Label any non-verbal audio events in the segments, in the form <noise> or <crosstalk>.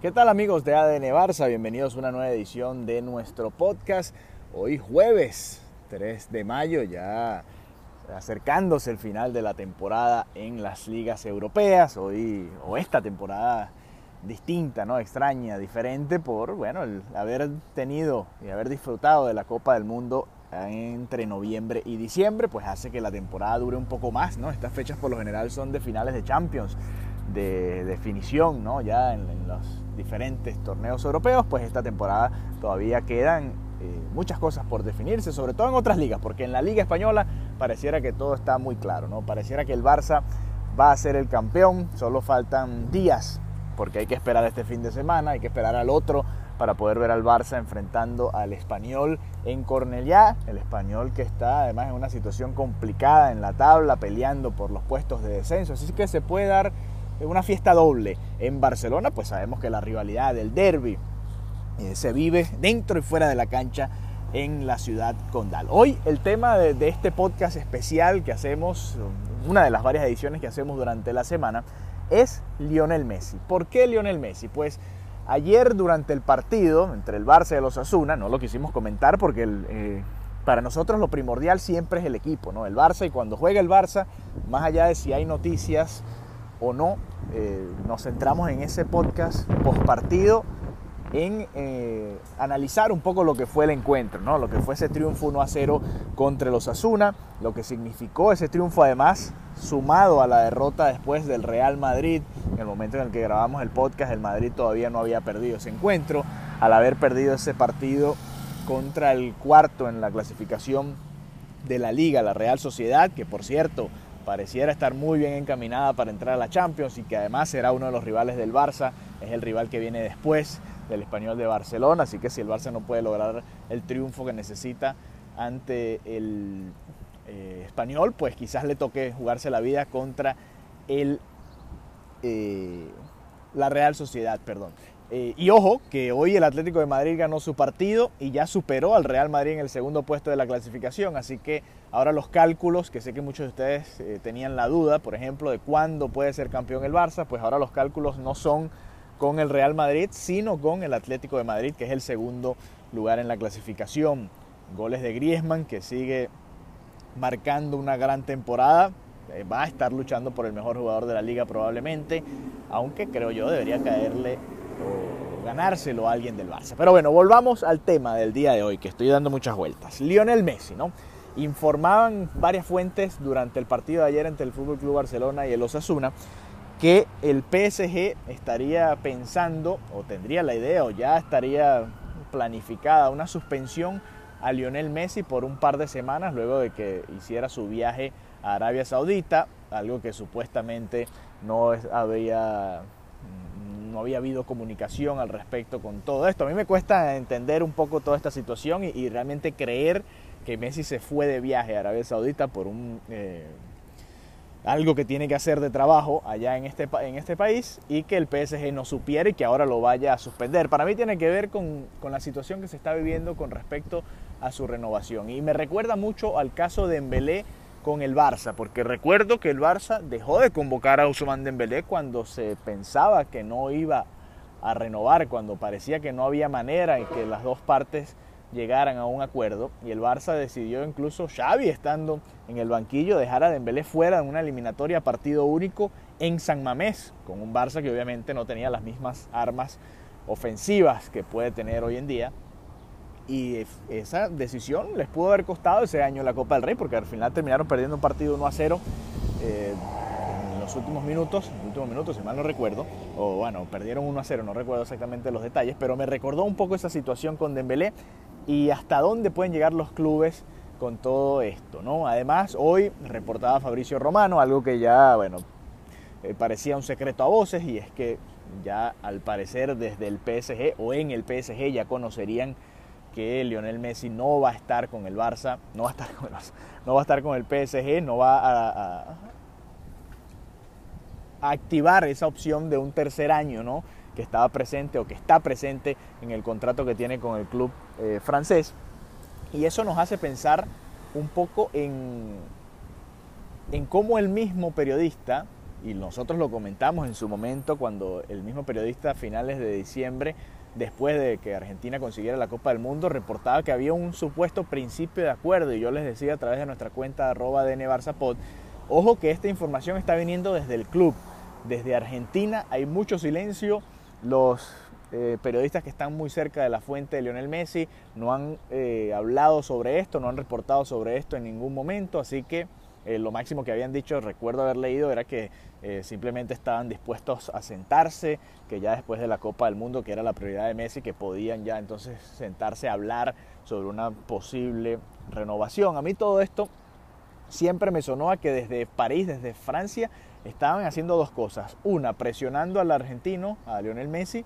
¿Qué tal amigos de ADN Barça? Bienvenidos a una nueva edición de nuestro podcast. Hoy jueves 3 de mayo, ya acercándose el final de la temporada en las ligas europeas. Hoy, o esta temporada distinta, ¿no? extraña, diferente por bueno, el haber tenido y haber disfrutado de la Copa del Mundo entre noviembre y diciembre, pues hace que la temporada dure un poco más, ¿no? Estas fechas por lo general son de finales de Champions, de definición, ¿no? Ya en, los diferentes torneos europeos, pues esta temporada todavía quedan eh, muchas cosas por definirse, sobre todo en otras ligas, porque en la Liga Española pareciera que todo está muy claro, ¿no? Pareciera que el Barça va a ser el campeón, solo faltan días, porque hay que esperar este fin de semana, hay que esperar al otro para poder ver al Barça enfrentando al español en Cornellá, el español que está además en una situación complicada en la tabla, peleando por los puestos de descenso, así que se puede dar una fiesta doble. En Barcelona, pues sabemos que la rivalidad del derby eh, se vive dentro y fuera de la cancha en la ciudad condal. Hoy el tema de, este podcast especial que hacemos, una de las varias ediciones que hacemos durante la semana, es Lionel Messi. ¿Por qué Lionel Messi? Pues ayer durante el partido entre el Barça y los Asuna, no lo quisimos comentar porque eh, para nosotros lo primordial siempre es el equipo, ¿no? El Barça y cuando juega el Barça, más allá de si hay noticias o no, eh, nos centramos en ese podcast post partido en eh, analizar un poco lo que fue el encuentro, ¿no? lo que fue ese triunfo 1 a 0 contra los Asuna, lo que significó ese triunfo además sumado a la derrota después del Real Madrid, en el momento en el que grabamos el podcast, el Madrid todavía no había perdido ese encuentro, al haber perdido ese partido contra el cuarto en la clasificación de la liga, la Real Sociedad, que por cierto pareciera estar muy bien encaminada para entrar a la Champions y que además será uno de los rivales del Barça, es el rival que viene después del español de Barcelona, así que si el Barça no puede lograr el triunfo que necesita ante el eh, español, pues quizás le toque jugarse la vida contra el, eh, la Real Sociedad, perdón. Eh, y ojo, que hoy el Atlético de Madrid ganó su partido y ya superó al Real Madrid en el segundo puesto de la clasificación. Así que ahora los cálculos, que sé que muchos de ustedes eh, tenían la duda, por ejemplo, de cuándo puede ser campeón el Barça, pues ahora los cálculos no son con el Real Madrid, sino con el Atlético de Madrid, que es el segundo lugar en la clasificación. Goles de Griezmann, que sigue marcando una gran temporada. Eh, va a estar luchando por el mejor jugador de la liga probablemente, aunque creo yo debería caerle o ganárselo a alguien del Barça. Pero bueno, volvamos al tema del día de hoy, que estoy dando muchas vueltas. Lionel Messi, ¿no? Informaban varias fuentes durante el partido de ayer entre el Fútbol Club Barcelona y el Osasuna que el PSG estaría pensando o tendría la idea o ya estaría planificada una suspensión a Lionel Messi por un par de semanas luego de que hiciera su viaje a Arabia Saudita, algo que supuestamente no había no había habido comunicación al respecto con todo esto. A mí me cuesta entender un poco toda esta situación y, realmente creer que Messi se fue de viaje a Arabia Saudita por un eh, algo que tiene que hacer de trabajo allá en este, en este país y que el PSG no supiera y que ahora lo vaya a suspender. Para mí tiene que ver con, con la situación que se está viviendo con respecto a su renovación. Y me recuerda mucho al caso de Embelé con el Barça, porque recuerdo que el Barça dejó de convocar a Ousmane Dembélé cuando se pensaba que no iba a renovar, cuando parecía que no había manera en que las dos partes llegaran a un acuerdo y el Barça decidió incluso Xavi estando en el banquillo dejar a Dembélé fuera en una eliminatoria partido único en San Mamés, con un Barça que obviamente no tenía las mismas armas ofensivas que puede tener hoy en día y esa decisión les pudo haber costado ese año la Copa del Rey, porque al final terminaron perdiendo un partido 1 a 0 eh, en los últimos minutos, últimos minutos, si mal no recuerdo, o bueno, perdieron 1 a 0, no recuerdo exactamente los detalles, pero me recordó un poco esa situación con Dembélé y hasta dónde pueden llegar los clubes con todo esto, ¿no? Además, hoy reportaba Fabricio Romano, algo que ya, bueno, eh, parecía un secreto a voces, y es que ya al parecer desde el PSG o en el PSG ya conocerían que Lionel Messi no va a estar con el Barça, no va a estar <laughs> con el a PSG, no va a, activar esa opción de un tercer año, ¿no? Que estaba presente o que está presente en el contrato que tiene con el club eh, francés. Y eso nos hace pensar un poco en, en cómo el mismo periodista y nosotros lo comentamos en su momento cuando el mismo periodista a finales de diciembre, después de que Argentina consiguiera la Copa del Mundo, reportaba que había un supuesto principio de acuerdo y yo les decía a través de nuestra cuenta arroba Barzapod, ojo que esta información está viniendo desde el club, desde Argentina hay mucho silencio, los eh, periodistas que están muy cerca de la fuente de Lionel Messi no han eh, hablado sobre esto, no han reportado sobre esto en ningún momento, así que eh, lo máximo que habían dicho, recuerdo haber leído, era que simplemente estaban dispuestos a sentarse, que ya después de la Copa del Mundo, que era la prioridad de Messi, que podían ya entonces sentarse a hablar sobre una posible renovación. A mí todo esto siempre me sonó a que desde París, desde Francia, estaban haciendo dos cosas. Una, presionando al argentino, a Lionel Messi,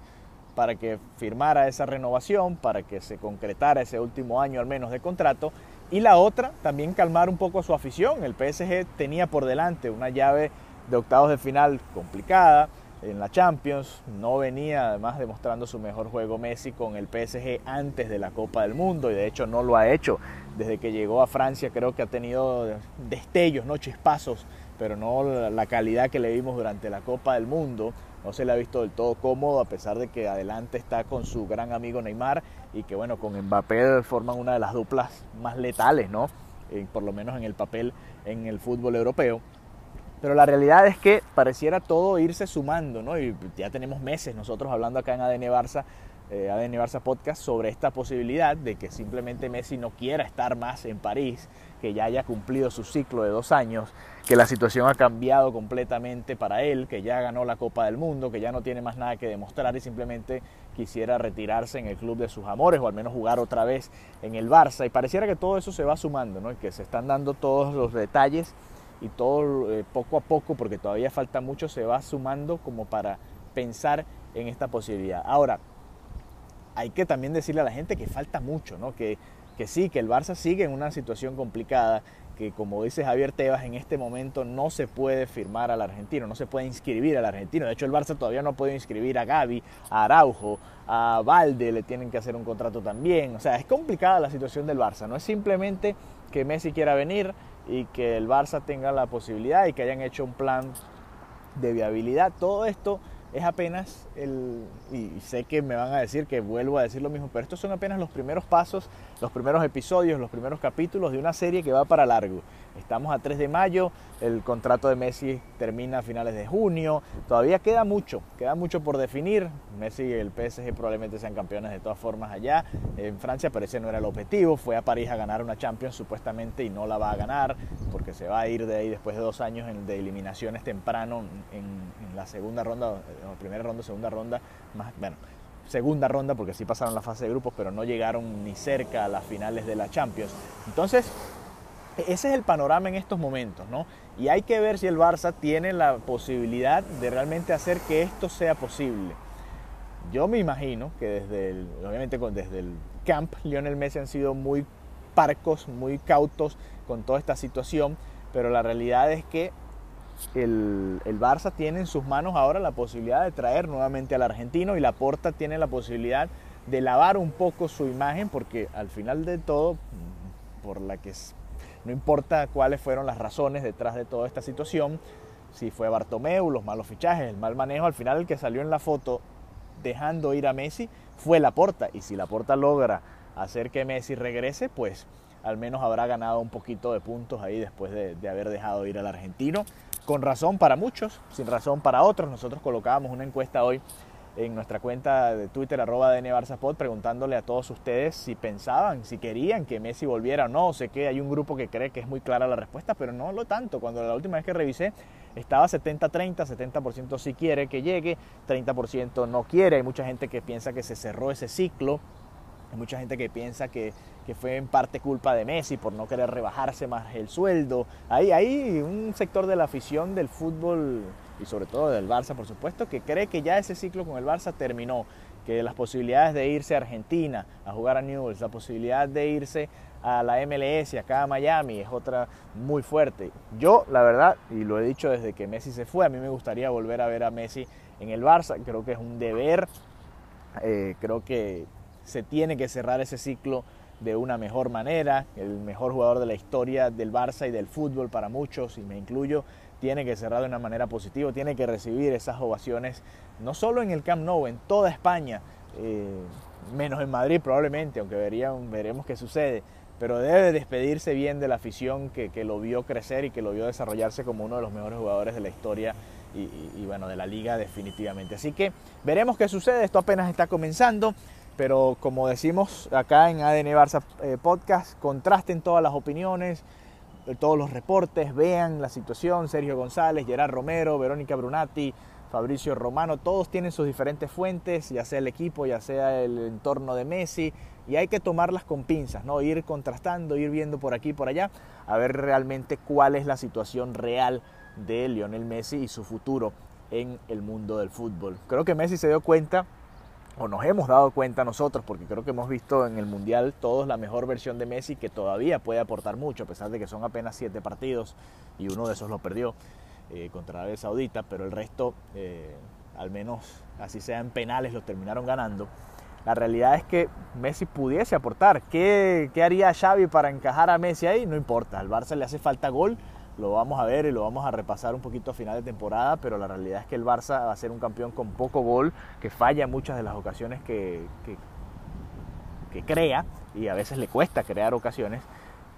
para que firmara esa renovación, para que se concretara ese último año al menos de contrato. Y la otra, también calmar un poco su afición. El PSG tenía por delante una llave de octavos de final complicada en la Champions. No venía además demostrando su mejor juego Messi con el PSG antes de la Copa del Mundo y de hecho no lo ha hecho. Desde que llegó a Francia creo que ha tenido destellos, no chispazos, pero no la calidad que le vimos durante la Copa del Mundo no se le ha visto del todo cómodo a pesar de que adelante está con su gran amigo Neymar y que bueno, con Mbappé forman una de las duplas más letales, ¿no? Por lo menos en el papel en el fútbol europeo. Pero la realidad es que pareciera todo irse sumando, ¿no? Y ya tenemos meses nosotros hablando acá en ADN Barça eh, ADN Barça Podcast sobre esta posibilidad de que simplemente Messi no quiera estar más en París, que ya haya cumplido su ciclo de dos años, que la situación ha cambiado completamente para él, que ya ganó la Copa del Mundo, que ya no tiene más nada que demostrar y simplemente quisiera retirarse en el club de sus amores o al menos jugar otra vez en el Barça. Y pareciera que todo eso se va sumando, ¿no? que se están dando todos los detalles y todo eh, poco a poco, porque todavía falta mucho, se va sumando como para pensar en esta posibilidad. Ahora, hay que también decirle a la gente que falta mucho, ¿no? que, que sí, que el Barça sigue en una situación complicada, que como dice Javier Tebas, en este momento no se puede firmar al argentino, no se puede inscribir al argentino. De hecho, el Barça todavía no puede inscribir a Gaby, a Araujo, a Valde, le tienen que hacer un contrato también. O sea, es complicada la situación del Barça. No es simplemente que Messi quiera venir y que el Barça tenga la posibilidad y que hayan hecho un plan de viabilidad. Todo esto es apenas el, y sé que me van a decir que vuelvo a decir lo mismo, pero estos son apenas los primeros pasos, los primeros episodios, los primeros capítulos de una serie que va para largo. Estamos a 3 de mayo, el contrato de Messi termina a finales de junio, todavía queda mucho, queda mucho por definir. Messi y el PSG probablemente sean campeones de todas formas allá. En Francia, pero ese no era el objetivo, fue a París a ganar una Champions supuestamente y no la va a ganar porque se va a ir de ahí después de dos años de eliminaciones temprano en, la segunda ronda, en primera ronda, segunda ronda, más, bueno, segunda ronda porque sí pasaron la fase de grupos, pero no llegaron ni cerca a las finales de la Champions. Entonces, ese es el panorama en estos momentos, ¿no? Y hay que ver si el Barça tiene la posibilidad de realmente hacer que esto sea posible. Yo me imagino que desde el, obviamente desde el camp, Lionel Messi han sido muy parcos, muy cautos con toda esta situación, pero la realidad es que el, el, Barça tiene en sus manos ahora la posibilidad de traer nuevamente al argentino y la Porta tiene la posibilidad de lavar un poco su imagen porque al final de todo, por la que no importa cuáles fueron las razones detrás de toda esta situación, si fue Bartomeu, los malos fichajes, el mal manejo, al final el que salió en la foto dejando ir a Messi fue Laporta. Y si Laporta logra hacer que Messi regrese, pues al menos habrá ganado un poquito de puntos ahí después de, de haber dejado ir al argentino. Con razón para muchos, sin razón para otros. Nosotros colocábamos una encuesta hoy en nuestra cuenta de Twitter, arroba DNBarzapod, preguntándole a todos ustedes si pensaban, si querían que Messi volviera o no. Sé que hay un grupo que cree que es muy clara la respuesta, pero no lo tanto. Cuando la última vez que revisé estaba 70-30, 70%, sí quiere que llegue, 30% no quiere. Hay mucha gente que piensa que se cerró ese ciclo. Hay mucha gente que piensa que, que, fue en parte culpa de Messi por no querer rebajarse más el sueldo. Hay, hay un sector de la afición del fútbol y sobre todo del Barça, por supuesto, que cree que ya ese ciclo con el Barça terminó, que las posibilidades de irse a Argentina a jugar a Newell's, la posibilidad de irse a la MLS, acá a Miami, es otra muy fuerte. Yo, la verdad, y lo he dicho desde que Messi se fue, a mí me gustaría volver a ver a Messi en el Barça, creo que es un deber, eh, creo que se tiene que cerrar ese ciclo de una mejor manera, el mejor jugador de la historia del Barça y del fútbol para muchos, y me incluyo, tiene que cerrar de una manera positiva, tiene que recibir esas ovaciones, no solo en el Camp Nou, en toda España, eh, menos en Madrid probablemente, aunque verían, veremos qué sucede, pero debe despedirse bien de la afición que, que, lo vio crecer y que lo vio desarrollarse como uno de los mejores jugadores de la historia y, y, bueno, de la liga definitivamente. Así que veremos qué sucede, esto apenas está comenzando. Pero como decimos acá en ADN Barça eh, Podcast, contrasten todas las opiniones, todos los reportes, vean la situación, Sergio González, Gerard Romero, Verónica Brunati, Fabricio Romano, todos tienen sus diferentes fuentes, ya sea el equipo, ya sea el entorno de Messi, y hay que tomarlas con pinzas, ¿no? Ir contrastando, ir viendo por aquí y por allá, a ver realmente cuál es la situación real de Lionel Messi y su futuro en el mundo del fútbol. Creo que Messi se dio cuenta o nos hemos dado cuenta nosotros, porque creo que hemos visto en el Mundial todos la mejor versión de Messi que todavía puede aportar mucho, a pesar de que son apenas siete partidos y uno de esos lo perdió eh, contra Arabia Saudita, pero el resto, eh, al menos así sean penales, los terminaron ganando. La realidad es que Messi pudiese aportar. ¿Qué, ¿Qué haría Xavi para encajar a Messi ahí? No importa, al Barça le hace falta gol lo vamos a ver y lo vamos a repasar un poquito a final de temporada, pero la realidad es que el Barça va a ser un campeón con poco gol, que falla muchas de las ocasiones que, que, que, crea y a veces le cuesta crear ocasiones.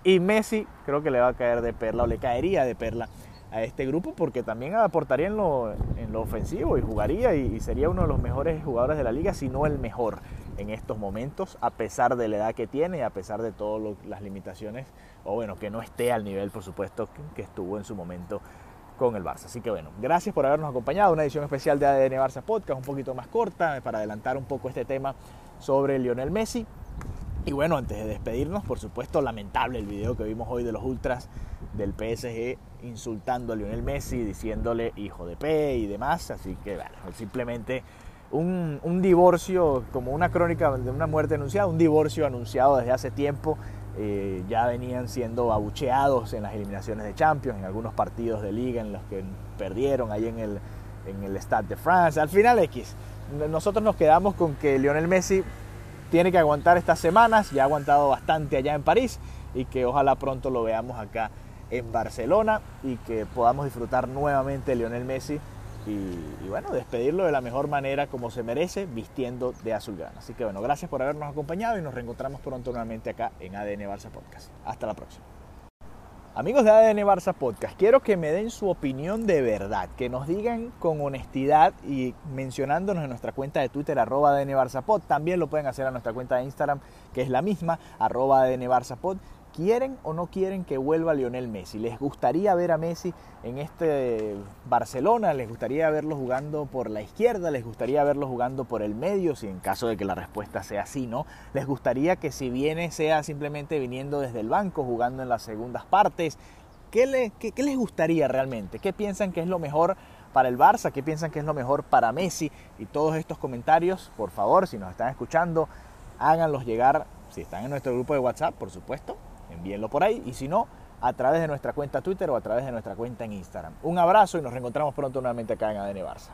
Y Messi creo que le va a caer de perla o le caería de perla a este grupo porque también aportaría en lo, en lo ofensivo y jugaría y, y sería uno de los mejores jugadores de la liga, si no el mejor en estos momentos, a pesar de la edad que tiene y a pesar de todas las limitaciones, o bueno, que no esté al nivel, por supuesto, que estuvo en su momento con el Barça. Así que bueno, gracias por habernos acompañado. Una edición especial de ADN Barça Podcast, un poquito más corta, para adelantar un poco este tema sobre Lionel Messi. Y bueno, antes de despedirnos, por supuesto, lamentable el video que vimos hoy de los ultras del PSG insultando a Lionel Messi, diciéndole hijo de P y demás. Así que bueno, simplemente un, un, divorcio, como una crónica de una muerte anunciada, un divorcio anunciado desde hace tiempo. Eh, ya venían siendo abucheados en las eliminaciones de Champions, en algunos partidos de liga en los que perdieron ahí en el, en el Stade de France. Al final X, nosotros nos quedamos con que Lionel Messi tiene que aguantar estas semanas, ya ha aguantado bastante allá en París y que ojalá pronto lo veamos acá en Barcelona y que podamos disfrutar nuevamente de Lionel Messi y, bueno, despedirlo de la mejor manera como se merece, vistiendo de azulgrana. Así que bueno, gracias por habernos acompañado y nos reencontramos pronto nuevamente acá en ADN Barça Podcast. Hasta la próxima. Amigos de ADN Barça Podcast, quiero que me den su opinión de verdad, que nos digan con honestidad y mencionándonos en nuestra cuenta de Twitter, arroba ADN Barça Pod. También lo pueden hacer a nuestra cuenta de Instagram, que es la misma, arroba ADN Barça Pod. ¿Quieren o no quieren que vuelva Lionel Messi? ¿Les gustaría ver a Messi en este Barcelona? ¿Les gustaría verlo jugando por la izquierda? ¿Les gustaría verlo jugando por el medio? Si en caso de que la respuesta sea sí, ¿no? ¿Les gustaría que si viene sea simplemente viniendo desde el banco, jugando en las segundas partes? ¿Qué, le, qué, qué les gustaría realmente? ¿Qué piensan que es lo mejor para el Barça? ¿Qué piensan que es lo mejor para Messi? Y todos estos comentarios, por favor, si nos están escuchando, háganlos llegar, si están en nuestro grupo de WhatsApp, por supuesto, envíenlo por ahí y si no, a través de nuestra cuenta Twitter o a través de nuestra cuenta en Instagram. Un abrazo y nos reencontramos pronto nuevamente acá en ADN Barça.